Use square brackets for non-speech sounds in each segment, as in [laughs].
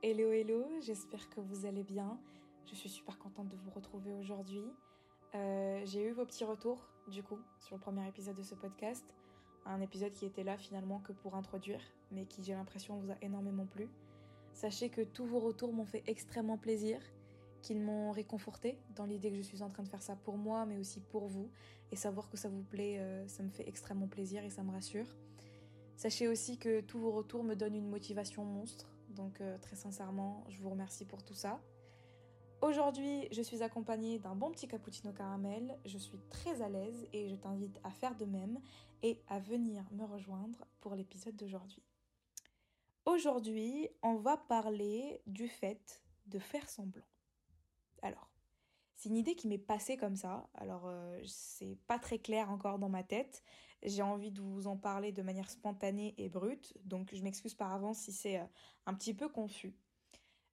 Hello hello, j'espère que vous allez bien. Je suis super contente de vous retrouver aujourd'hui. Euh, j'ai eu vos petits retours du coup sur le premier épisode de ce podcast. Un épisode qui était là finalement que pour introduire, mais qui j'ai l'impression vous a énormément plu. Sachez que tous vos retours m'ont fait extrêmement plaisir, qu'ils m'ont réconforté dans l'idée que je suis en train de faire ça pour moi, mais aussi pour vous. Et savoir que ça vous plaît, euh, ça me fait extrêmement plaisir et ça me rassure. Sachez aussi que tous vos retours me donnent une motivation monstre donc euh, très sincèrement, je vous remercie pour tout ça. Aujourd'hui, je suis accompagnée d'un bon petit cappuccino caramel. Je suis très à l'aise et je t'invite à faire de même et à venir me rejoindre pour l'épisode d'aujourd'hui. Aujourd'hui, on va parler du fait de faire semblant. Alors, c'est une idée qui m'est passée comme ça. Alors, euh, c'est pas très clair encore dans ma tête. J'ai envie de vous en parler de manière spontanée et brute. Donc, je m'excuse par avance si c'est euh, un petit peu confus.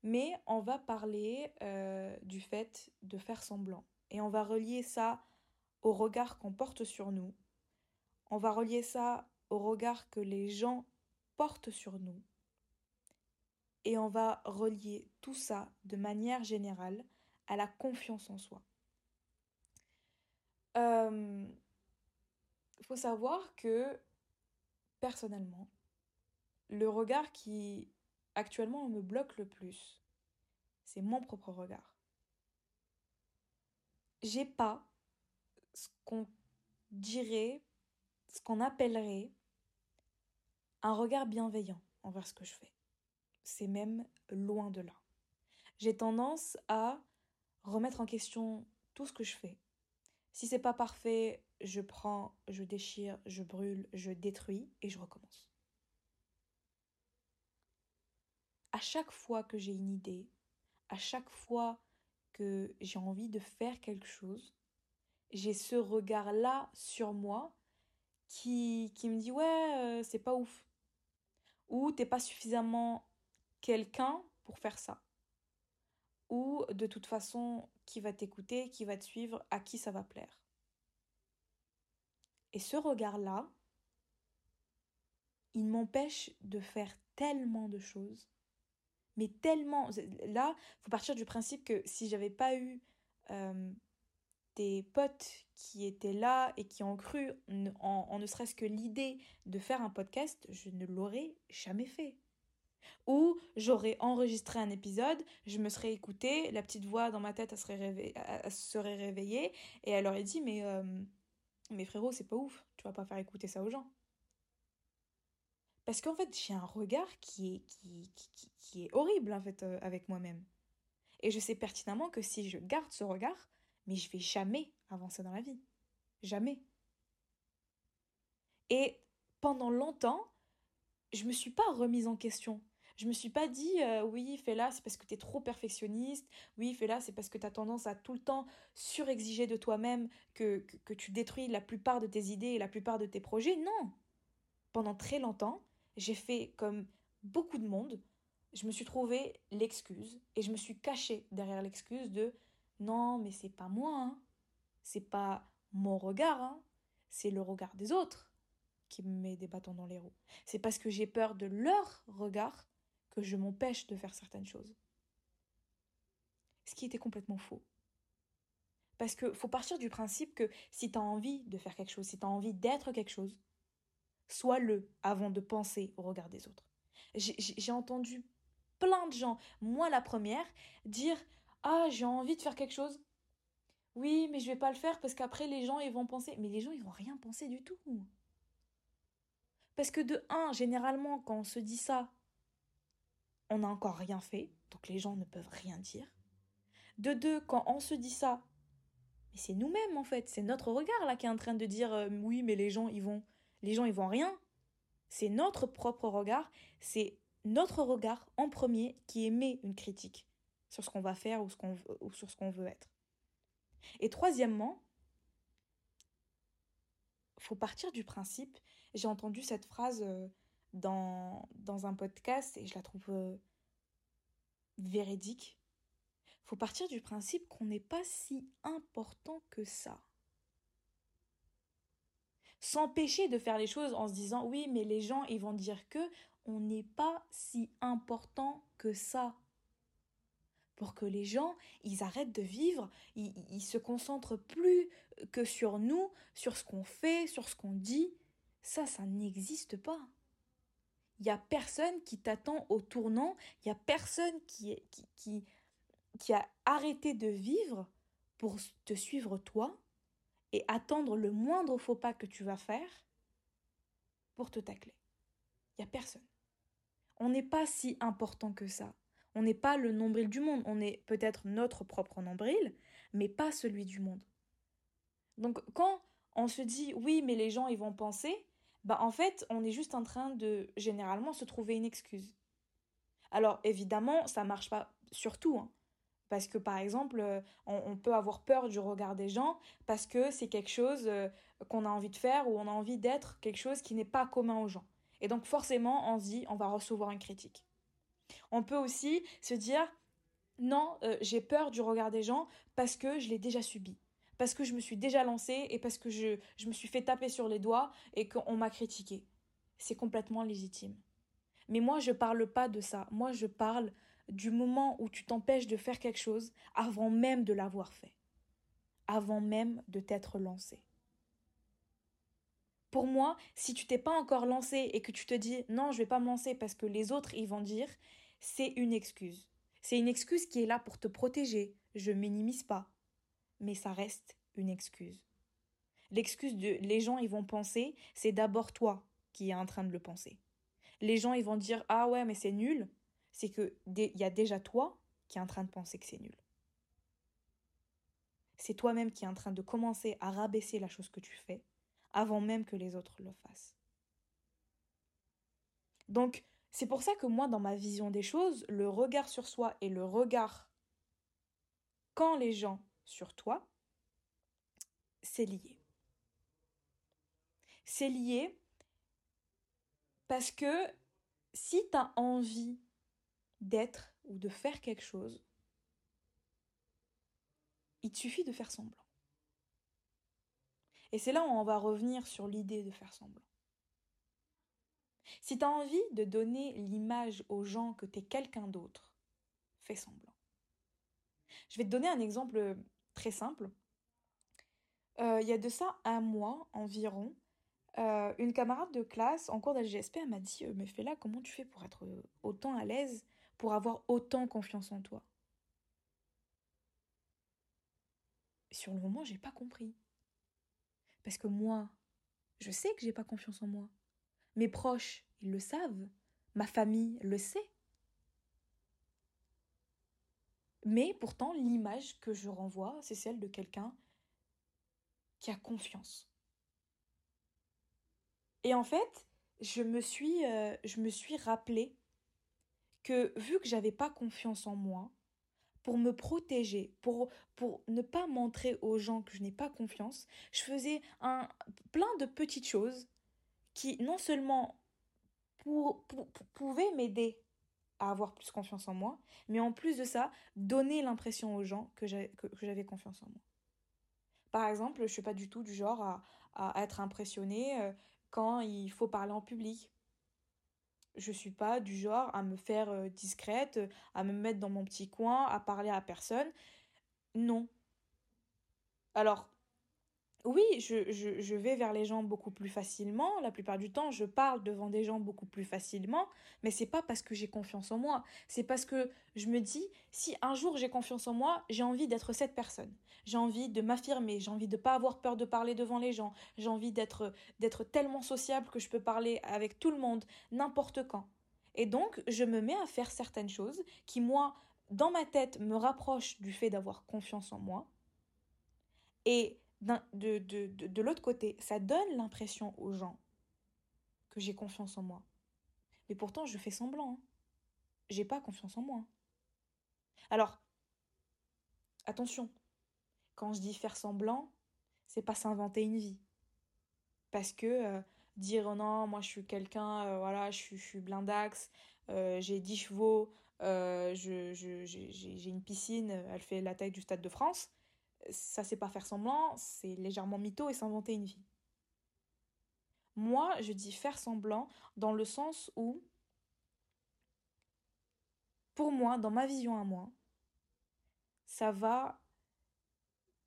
Mais on va parler euh, du fait de faire semblant. Et on va relier ça au regard qu'on porte sur nous. On va relier ça au regard que les gens portent sur nous. Et on va relier tout ça de manière générale à la confiance en soi. Il euh, faut savoir que, personnellement, le regard qui actuellement me bloque le plus, c'est mon propre regard. J'ai pas ce qu'on dirait, ce qu'on appellerait un regard bienveillant envers ce que je fais. C'est même loin de là. J'ai tendance à remettre en question tout ce que je fais. Si c'est pas parfait, je prends, je déchire, je brûle, je détruis et je recommence. À chaque fois que j'ai une idée, à chaque fois que j'ai envie de faire quelque chose, j'ai ce regard-là sur moi qui, qui me dit ouais, euh, c'est pas ouf. Ou t'es pas suffisamment quelqu'un pour faire ça ou de toute façon qui va t'écouter, qui va te suivre, à qui ça va plaire. Et ce regard-là, il m'empêche de faire tellement de choses, mais tellement. Là, faut partir du principe que si j'avais pas eu euh, des potes qui étaient là et qui ont cru en ne serait-ce que l'idée de faire un podcast, je ne l'aurais jamais fait. Ou j'aurais enregistré un épisode, je me serais écoutée, la petite voix dans ma tête elle serait, serait réveillée et elle aurait dit mais, euh, mais frérot c'est pas ouf, tu vas pas faire écouter ça aux gens. Parce qu'en fait j'ai un regard qui est, qui, est horrible euh, avec moi-même. Et je sais pertinemment que si je garde ce regard, mais je vais jamais avancer dans la vie. Jamais. Et pendant longtemps, je me suis pas remise en question. Je me suis pas dit euh, oui, fais là, c'est parce que tu es trop perfectionniste. Oui, fais là, c'est parce que tu as tendance à tout le temps surexiger de toi-même que, que, tu détruis la plupart de tes idées et la plupart de tes projets. Non. Pendant très longtemps, j'ai fait comme beaucoup de monde. Je me suis trouvé l'excuse et je me suis cachée derrière l'excuse de non, mais c'est pas moi, hein. c'est pas mon regard, hein. c'est le regard des autres qui me met des bâtons dans les roues. C'est parce que j'ai peur de leur regard que je m'empêche de faire certaines choses. Ce qui était complètement faux. Parce que faut partir du principe que si tu as envie de faire quelque chose, si tu as envie d'être quelque chose, sois-le avant de penser au regard des autres. J'ai entendu plein de gens, moi la première, dire Ah, j'ai envie de faire quelque chose. Oui, mais je vais pas le faire parce qu'après les gens ils vont penser. Mais les gens ils vont rien penser du tout. Parce que de un, généralement, quand on se dit ça, on n'a encore rien fait, donc les gens ne peuvent rien dire. De deux, quand on se dit ça, mais c'est nous-mêmes en fait, c'est notre regard là qui est en train de dire euh, oui, mais les gens ils vont, les gens ils vont rien. C'est notre propre regard, c'est notre regard en premier qui émet une critique sur ce qu'on va faire ou, sur ce qu'on veut être. Et troisièmement, faut partir du principe, j'ai entendu cette phrase euh, dans, un podcast et je la trouve euh, véridique. Faut partir du principe qu'on n'est pas si important que ça. S'empêcher de faire les choses en se disant oui mais les gens ils vont dire que on n'est pas si important que ça. Pour que les gens, ils arrêtent de vivre, ils se concentrent plus que sur nous, sur ce qu'on fait, sur ce qu'on dit. Ça, ça n'existe pas. Il n'y a personne qui t'attend au tournant, il n'y a personne qui, qui, qui, a arrêté de vivre pour te suivre toi et attendre le moindre faux pas que tu vas faire pour te tacler. Il n'y a personne. On n'est pas si important que ça. On n'est pas le nombril du monde. On est peut-être notre propre nombril, mais pas celui du monde. Donc quand on se dit oui, mais les gens ils vont penser, bah en fait, on est juste en train de généralement se trouver une excuse. Alors évidemment, ça marche pas sur tout. Hein. Parce que par exemple, euh, on, peut avoir peur du regard des gens parce que c'est quelque chose euh, qu'on a envie de faire ou on a envie d'être quelque chose qui n'est pas commun aux gens. Et donc forcément, on se dit, on va recevoir une critique. On peut aussi se dire, non, euh, j'ai peur du regard des gens parce que je l'ai déjà subi, parce que je me suis déjà lancée et parce que je, me suis fait taper sur les doigts et qu'on m'a critiqué. C'est complètement légitime. Mais moi, je parle pas de ça. Moi, je parle du moment où tu t'empêches de faire quelque chose avant même de l'avoir fait, avant même de t'être lancé. Pour moi, si tu t'es pas encore lancé et que tu te dis non, je vais pas me lancer parce que les autres ils vont dire, c'est une excuse. C'est une excuse qui est là pour te protéger. Je minimise pas, mais ça reste une excuse. L'excuse de les gens ils vont penser, c'est d'abord toi qui es en train de le penser. Les gens ils vont dire ah ouais mais c'est nul, c'est que il y a déjà toi qui est en train de penser que c'est nul. C'est toi-même qui est en train de commencer à rabaisser la chose que tu fais avant même que les autres le fassent. Donc, c'est pour ça que moi, dans ma vision des choses, le regard sur soi et le regard quand les gens sur toi, c'est lié. C'est lié parce que si tu as envie d'être ou de faire quelque chose, il te suffit de faire semblant. Et c'est là où on va revenir sur l'idée de faire semblant. Si tu as envie de donner l'image aux gens que tu es quelqu'un d'autre, fais semblant. Je vais te donner un exemple très simple. Euh, il y a de ça un mois environ, euh, une camarade de classe en cours d'AGSP m'a dit euh, Mais là, comment tu fais pour être autant à l'aise pour avoir autant confiance en toi? Sur le moment, j'ai pas compris. Parce que moi, je sais que j'ai pas confiance en moi. Mes proches, ils le savent. Ma famille le sait. Mais pourtant, l'image que je renvoie, c'est celle de quelqu'un qui a confiance. Et en fait, je me suis, euh, suis rappelé que vu que j'avais pas confiance en moi, pour me protéger, pour, pour ne pas montrer aux gens que je n'ai pas confiance, je faisais un, plein de petites choses qui non seulement pouvaient m'aider avoir plus confiance en moi, mais en plus de ça, donner l'impression aux gens que j'avais confiance en moi. Par exemple, je ne suis pas du tout du genre à, à être impressionnée euh, quand il faut parler en public je suis pas du genre à me faire euh, discrète, à me mettre dans mon petit coin, à parler à personne. Non. Alors, oui, je, je, vais vers les gens beaucoup plus facilement. La plupart du temps, je parle devant des gens beaucoup plus facilement. Mais c'est pas parce que j'ai confiance en moi. C'est parce que je me dis, si un jour j'ai confiance en moi, j'ai envie d'être cette personne. J'ai envie de m'affirmer. J'ai envie de pas avoir peur de parler devant les gens. J'ai envie d'être, d'être tellement sociable que je peux parler avec tout le monde, n'importe quand. Et donc, je me mets à faire certaines choses qui, moi, dans ma tête, me rapprochent du fait d'avoir confiance en moi. Et de, de, de, l'autre côté, ça donne l'impression aux gens que j'ai confiance en moi. Mais pourtant, je fais semblant. Hein. J'ai pas confiance en moi. Alors, attention, quand je dis faire semblant, c'est pas s'inventer une vie. Parce que euh, dire oh non, moi je suis quelqu'un, euh, voilà, je suis, je blindax, euh, j'ai 10 chevaux, j'ai je, une piscine, elle fait la taille du Stade de France, ça c'est pas faire semblant, c'est légèrement mytho et s'inventer une vie. Moi, je dis faire semblant dans le sens où pour moi, dans ma vision à moi, ça va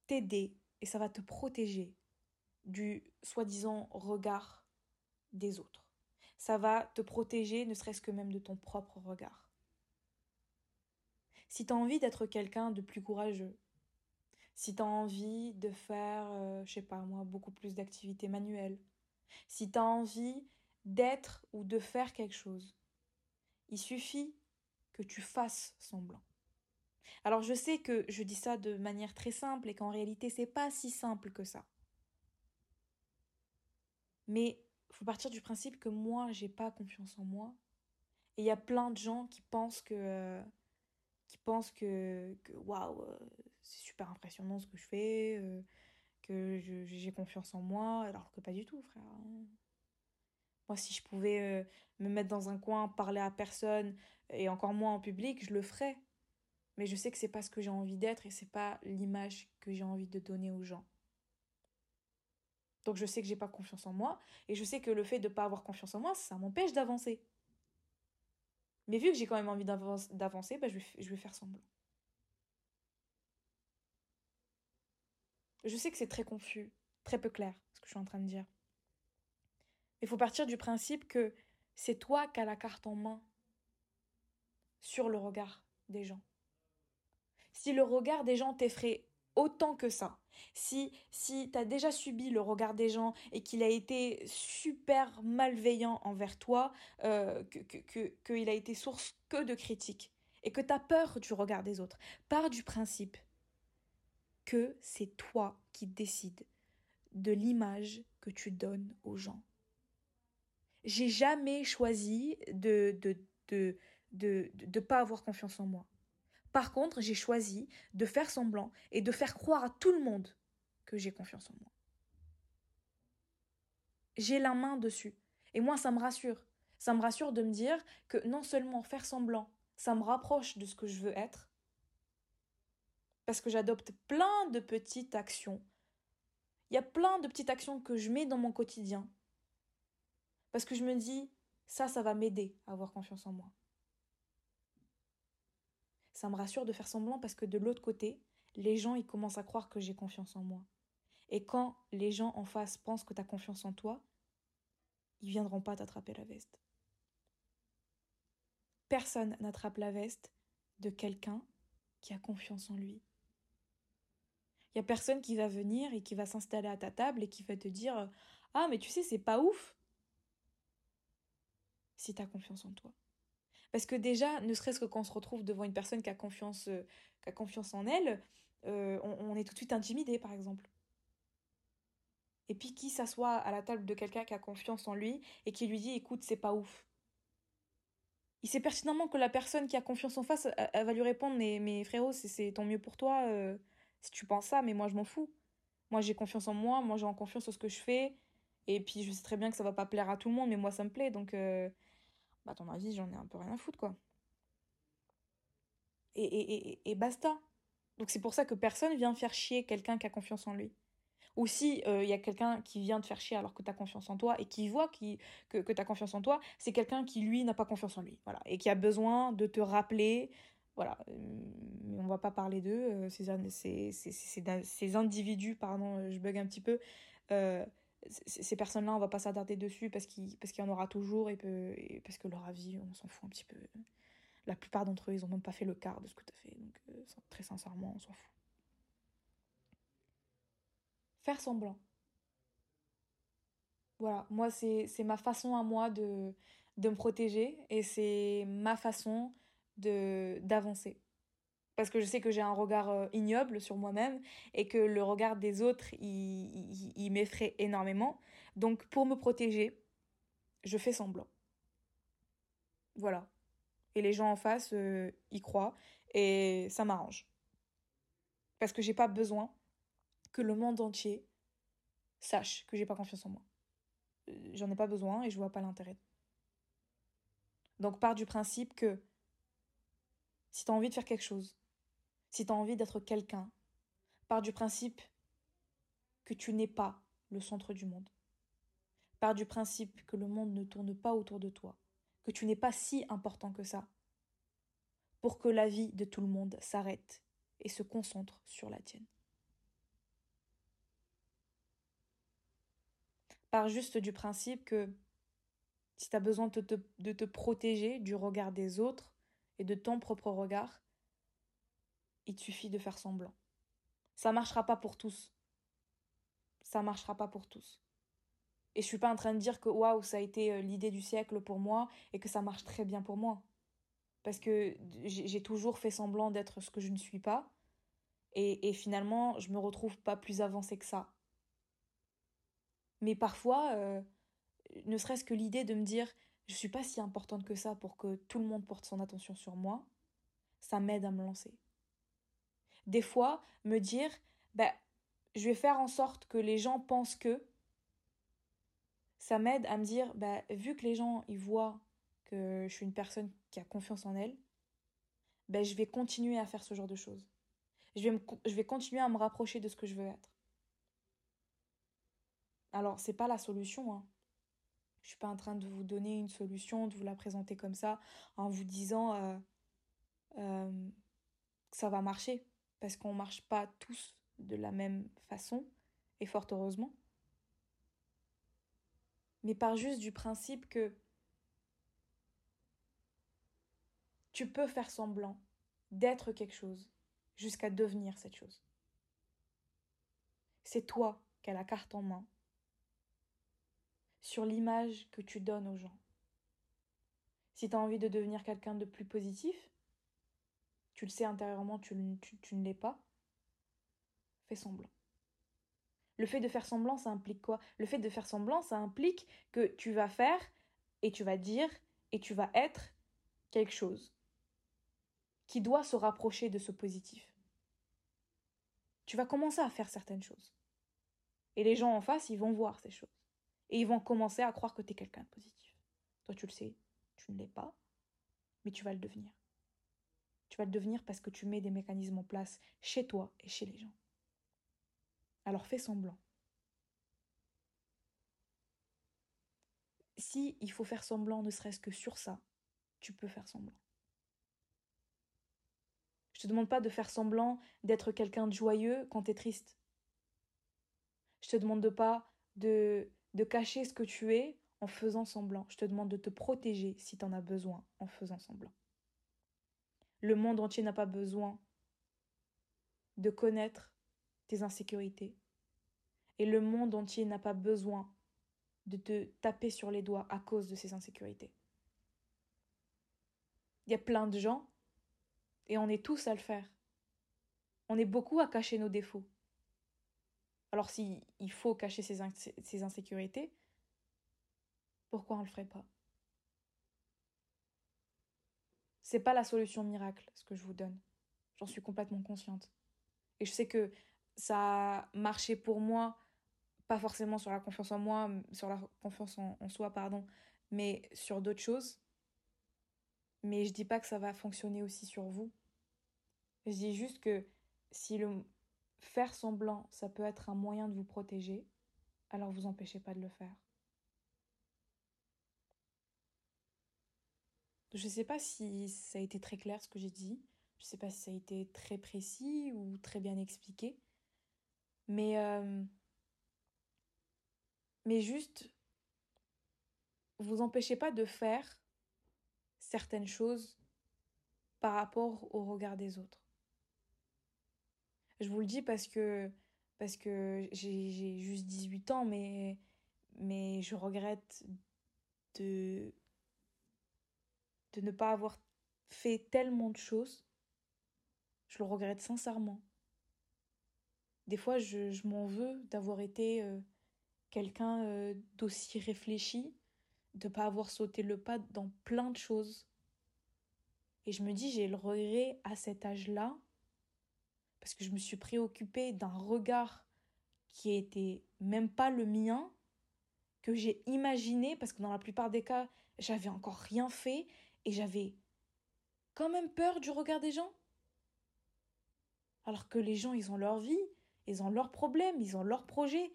t'aider et ça va te protéger du soi-disant regard des autres. Ça va te protéger, ne serait-ce que même de ton propre regard. Si tu as envie d'être quelqu'un de plus courageux, si tu as envie de faire, euh, je sais pas moi, beaucoup plus d'activités manuelles, si tu as envie d'être ou de faire quelque chose, il suffit que tu fasses semblant. Alors je sais que je dis ça de manière très simple et qu'en réalité c'est pas si simple que ça. Mais faut partir du principe que moi j'ai pas confiance en moi et il y a plein de gens qui pensent que euh, qui pensent que waouh euh, c'est super impressionnant ce que je fais euh, que j'ai confiance en moi alors que pas du tout frère. Moi si je pouvais me mettre dans un coin, parler à personne et encore moins en public, je le ferais mais je sais que c'est pas ce que j'ai envie d'être et c'est pas l'image que j'ai envie de donner aux gens. Donc je sais que j'ai pas confiance en moi et je sais que le fait de pas avoir confiance en moi, ça m'empêche d'avancer. Mais vu que j'ai quand même envie d'avancer, bah, je, je vais faire semblant. Je sais que c'est très confus, très peu clair ce que je suis en train de dire. Il faut partir du principe que c'est toi qui as la carte en main sur le regard des gens si le regard des gens t'effraie autant que ça, si, si tu as déjà subi le regard des gens et qu'il a été super malveillant envers toi, euh, qu'il que, que, a été source que de critiques, et que tu as peur du regard des autres, pars du principe que c'est toi qui décides de l'image que tu donnes aux gens. J'ai jamais choisi de de, de, pas avoir confiance en moi. Par contre, j'ai choisi de faire semblant et de faire croire à tout le monde que j'ai confiance en moi. J'ai la main dessus. Et moi, ça me rassure. Ça me rassure de me dire que non seulement faire semblant, ça me rapproche de ce que je veux être, parce que j'adopte plein de petites actions. Il y a plein de petites actions que je mets dans mon quotidien, parce que je me dis, ça, ça va m'aider à avoir confiance en moi ça me rassure de faire semblant parce que de l'autre côté, les gens, ils commencent à croire que j'ai confiance en moi. Et quand les gens en face pensent que tu as confiance en toi, ils viendront pas t'attraper la veste. Personne n'attrape la veste de quelqu'un qui a confiance en lui. Il y a personne qui va venir et qui va s'installer à ta table et qui va te dire Ah, mais tu sais, c'est pas ouf si tu as confiance en toi. Parce que déjà, ne serait-ce que quand on se retrouve devant une personne qui a confiance, euh, confiance en elle, euh, on, est tout de suite intimidé, par exemple. Et puis qui s'assoit à la table de quelqu'un qui a confiance en lui et qui lui dit écoute, c'est pas ouf. Il sait pertinemment que la personne qui a confiance en face, elle, va lui répondre mais, mais frérot, c'est tant mieux pour toi euh, si tu penses ça, mais moi je m'en fous. Moi j'ai confiance en moi, moi j'ai confiance en ce que je fais. Et puis je sais très bien que ça va pas plaire à tout le monde, mais moi ça me plaît. Donc bah, ton avis, j'en ai un peu rien à foutre, quoi. Et, et, et, basta. Donc c'est pour ça que personne vient faire chier quelqu'un qui a confiance en lui. Ou si il euh, y a quelqu'un qui vient te faire chier alors que tu as confiance en toi et qui voit que, que tu as confiance en toi, c'est quelqu'un qui, lui, n'a pas confiance en lui. Voilà. Et qui a besoin de te rappeler. Voilà. Mais on va pas parler d'eux. Euh, ces, ces, ces, ces, individus, pardon, je bug un petit peu. Euh, ces personnes-là, on va pas s'attarder dessus parce qu'il parce y en aura toujours et, parce que leur avis, on s'en fout un petit peu. La plupart d'entre eux, ils ont même pas fait le quart de ce que tu as fait. Donc, euh, très sincèrement, on s'en fout. Faire semblant. Voilà, moi, c'est ma façon à moi de, de me protéger et c'est ma façon d'avancer parce que je sais que j'ai un regard euh, ignoble sur moi-même et que le regard des autres, il, m'effraie énormément. Donc pour me protéger, je fais semblant. Voilà. Et les gens en face euh, y croient et ça m'arrange. Parce que j'ai pas besoin que le monde entier sache que j'ai pas confiance en moi. Euh, j'en ai pas besoin et je vois pas l'intérêt. Donc pars du principe que si tu as envie de faire quelque chose, si tu as envie d'être quelqu'un, pars du principe que tu n'es pas le centre du monde. Pars du principe que le monde ne tourne pas autour de toi, que tu n'es pas si important que ça. pour que la vie de tout le monde s'arrête et se concentre sur la tienne. Par juste du principe que si tu as besoin de te protéger du regard des autres et de ton propre regard, il suffit de faire semblant. Ça marchera pas pour tous. Ça marchera pas pour tous. Et je suis pas en train de dire que waouh, ça a été euh, l'idée du siècle pour moi et que ça marche très bien pour moi. Parce que j'ai toujours fait semblant d'être ce que je ne suis pas. Et, et finalement, je me retrouve pas plus avancée que ça. Mais parfois, euh, ne serait-ce que l'idée de me dire je suis pas si importante que ça pour que tout le monde porte son attention sur moi, ça m'aide à me lancer. Des fois, me dire ben, je vais faire en sorte que les gens pensent que ça m'aide à me dire bah, vu que les gens ils voient que je suis une personne qui a confiance en elle, ben, je vais continuer à faire ce genre de choses. Je vais, je vais continuer à me rapprocher de ce que je veux être. Alors, c'est pas la solution. Hein. Je suis pas en train de vous donner une solution, de vous la présenter comme ça, en vous disant euh, euh, que ça va marcher. Parce qu'on marche pas tous de la même façon, et fort heureusement. Mais par juste du principe que tu peux faire semblant d'être quelque chose jusqu'à devenir cette chose. C'est toi qui as la carte en main sur l'image que tu donnes aux gens. Si tu as envie de devenir quelqu'un de plus positif, tu le sais intérieurement, tu, tu ne l'es pas, fais semblant. Le fait de faire semblant, ça implique quoi? Le fait de faire semblant, ça implique que tu vas faire et tu vas dire et tu vas être quelque chose qui doit se rapprocher de ce positif. Tu vas commencer à faire certaines choses. Et les gens en face, ils vont voir ces choses. Et ils vont commencer à croire que tu es quelqu'un de positif. Toi, tu le sais, tu ne l'es pas, mais tu vas le devenir. Tu vas le devenir parce que tu mets des mécanismes en place chez toi et chez les gens. Alors fais semblant. Si il faut faire semblant, ne serait-ce que sur ça, tu peux faire semblant. Je te demande pas de faire semblant d'être quelqu'un de joyeux quand tu es triste. Je te demande pas de, de cacher ce que tu es en faisant semblant. Je te demande de te protéger si tu en as besoin en faisant semblant. Le monde entier n'a pas besoin de connaître tes insécurités. Et le monde entier n'a pas besoin de te taper sur les doigts à cause de ces insécurités. Il y a plein de gens et on est tous à le faire. On est beaucoup à cacher nos défauts. Alors s'il faut cacher ses, insécurités, pourquoi on ne le ferait pas? C'est pas la solution miracle, ce que je vous donne. J'en suis complètement consciente. Et je sais que ça a marché pour moi, pas forcément sur la confiance en moi, sur la confiance en, en soi, pardon, mais sur d'autres choses. Mais je dis pas que ça va fonctionner aussi sur vous. Je dis juste que si le faire semblant, ça peut être un moyen de vous protéger, alors vous empêchez pas de le faire. Je ne sais pas si ça a été très clair ce que j'ai dit. Je ne sais pas si ça a été très précis ou très bien expliqué. Mais, euh, mais juste, vous empêchez pas de faire certaines choses par rapport au regard des autres. Je vous le dis parce que, j'ai juste 18 ans, mais, je regrette de, de ne pas avoir fait tellement de choses. Je le regrette sincèrement. Des fois, je, m'en veux d'avoir été euh, quelqu'un euh, d'aussi réfléchi, de pas avoir sauté le pas dans plein de choses. Et je me dis, j'ai le regret à cet âge-là parce que je me suis préoccupée d'un regard qui était même pas le mien, que j'ai imaginé, parce que dans la plupart des cas, j'avais encore rien fait et j'avais quand même peur du regard des gens. Alors que les gens, ils ont leur vie, ils ont leurs problèmes, ils ont leurs projets,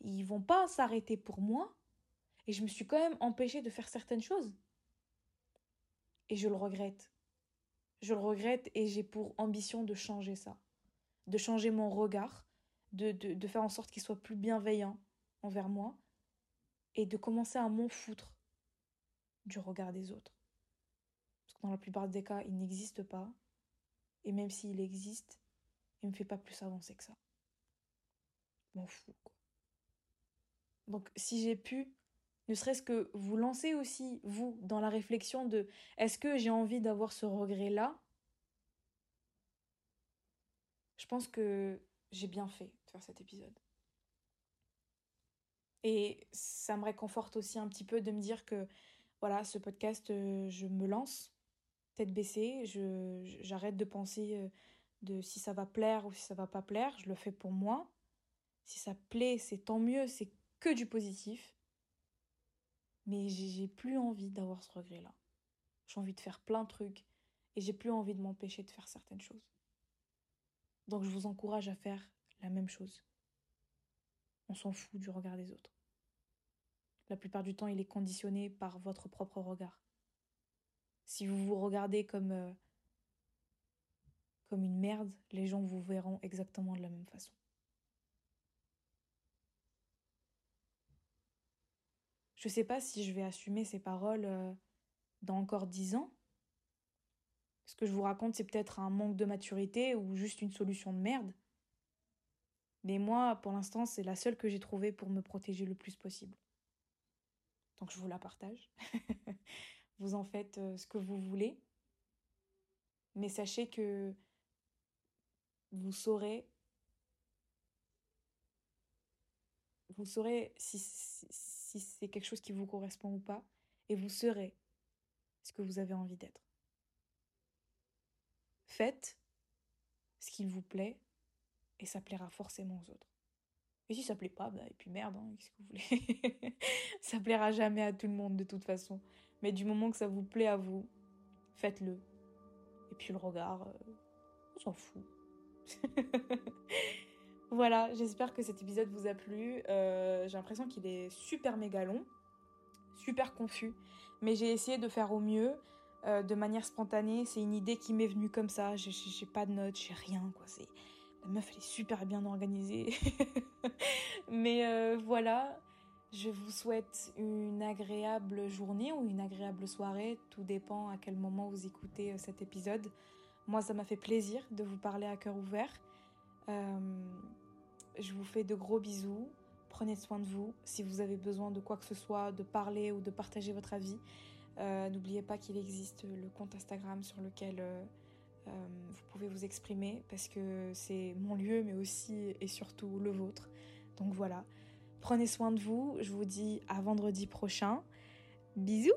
ils vont pas s'arrêter pour moi. Et je me suis quand même empêchée de faire certaines choses. Et je le regrette. je le regrette et j'ai pour ambition de changer ça. De changer mon regard, de, faire en sorte qu'il soit plus bienveillant envers moi et de commencer à m'en foutre du regard des autres. Parce que dans la plupart des cas, il n'existe pas. Et même s'il existe, il ne me fait pas plus avancer que ça. M'en fous. Donc, si j'ai pu, ne serait-ce que vous lancer aussi, vous, dans la réflexion de est-ce que j'ai envie d'avoir ce regret-là Je pense que j'ai bien fait de faire cet épisode. Et ça me réconforte aussi un petit peu de me dire que, voilà, ce podcast, euh, je me lance, tête baissée, j'arrête de penser euh, de si ça va plaire ou si ça va pas plaire, je le fais pour moi. Si ça plaît, c'est tant mieux, c'est que du positif. Mais j'ai plus envie d'avoir ce regret-là. J'ai envie de faire plein de trucs et j'ai plus envie de m'empêcher de faire certaines choses. Donc je vous encourage à faire la même chose. On s'en fout du regard des autres. La plupart du temps, il est conditionné par votre propre regard. Si vous vous regardez comme euh, comme une merde, les gens vous verront exactement de la même façon. Je sais pas si je vais assumer ces paroles euh, dans encore dix ans. Ce que je vous raconte, c'est peut-être un manque de maturité ou juste une solution de merde. Mais moi, pour l'instant, c'est la seule que j'ai trouvée pour me protéger le plus possible. Donc je vous la partage. [laughs] vous en faites euh, ce que vous voulez. Mais sachez que vous saurez vous saurez si, si c'est quelque chose qui vous correspond ou pas et vous serez ce que vous avez envie d'être. Faites ce qu'il vous plaît et ça plaira forcément aux autres. Et si ça plaît pas, bah, et puis merde, hein, qu'est-ce que vous voulez? [laughs] Ça plaira jamais à tout le monde de toute façon. Mais du moment que ça vous plaît à vous, faites-le. Et puis le regard, euh, on s'en fout. [laughs] voilà, j'espère que cet épisode vous a plu. Euh, j'ai l'impression qu'il est super méga long, super confus. Mais j'ai essayé de faire au mieux. Euh, de manière spontanée, c'est une idée qui m'est venue comme ça. J'ai pas de notes, j'ai rien, quoi. La meuf, elle est super bien organisée. [laughs] Mais euh, voilà, je vous souhaite une agréable journée ou une agréable soirée. Tout dépend à quel moment vous écoutez euh, cet épisode. Moi, ça m'a fait plaisir de vous parler à cœur ouvert. Je vous fais de gros bisous. Prenez soin de vous. Si vous avez besoin de quoi que ce soit, de parler ou de partager votre avis, n'oubliez pas qu'il existe le compte Instagram sur lequel euh, vous pouvez vous exprimer parce que c'est mon lieu, mais aussi et surtout le vôtre. Donc voilà, prenez soin de vous. Je vous dis à vendredi prochain. Bisous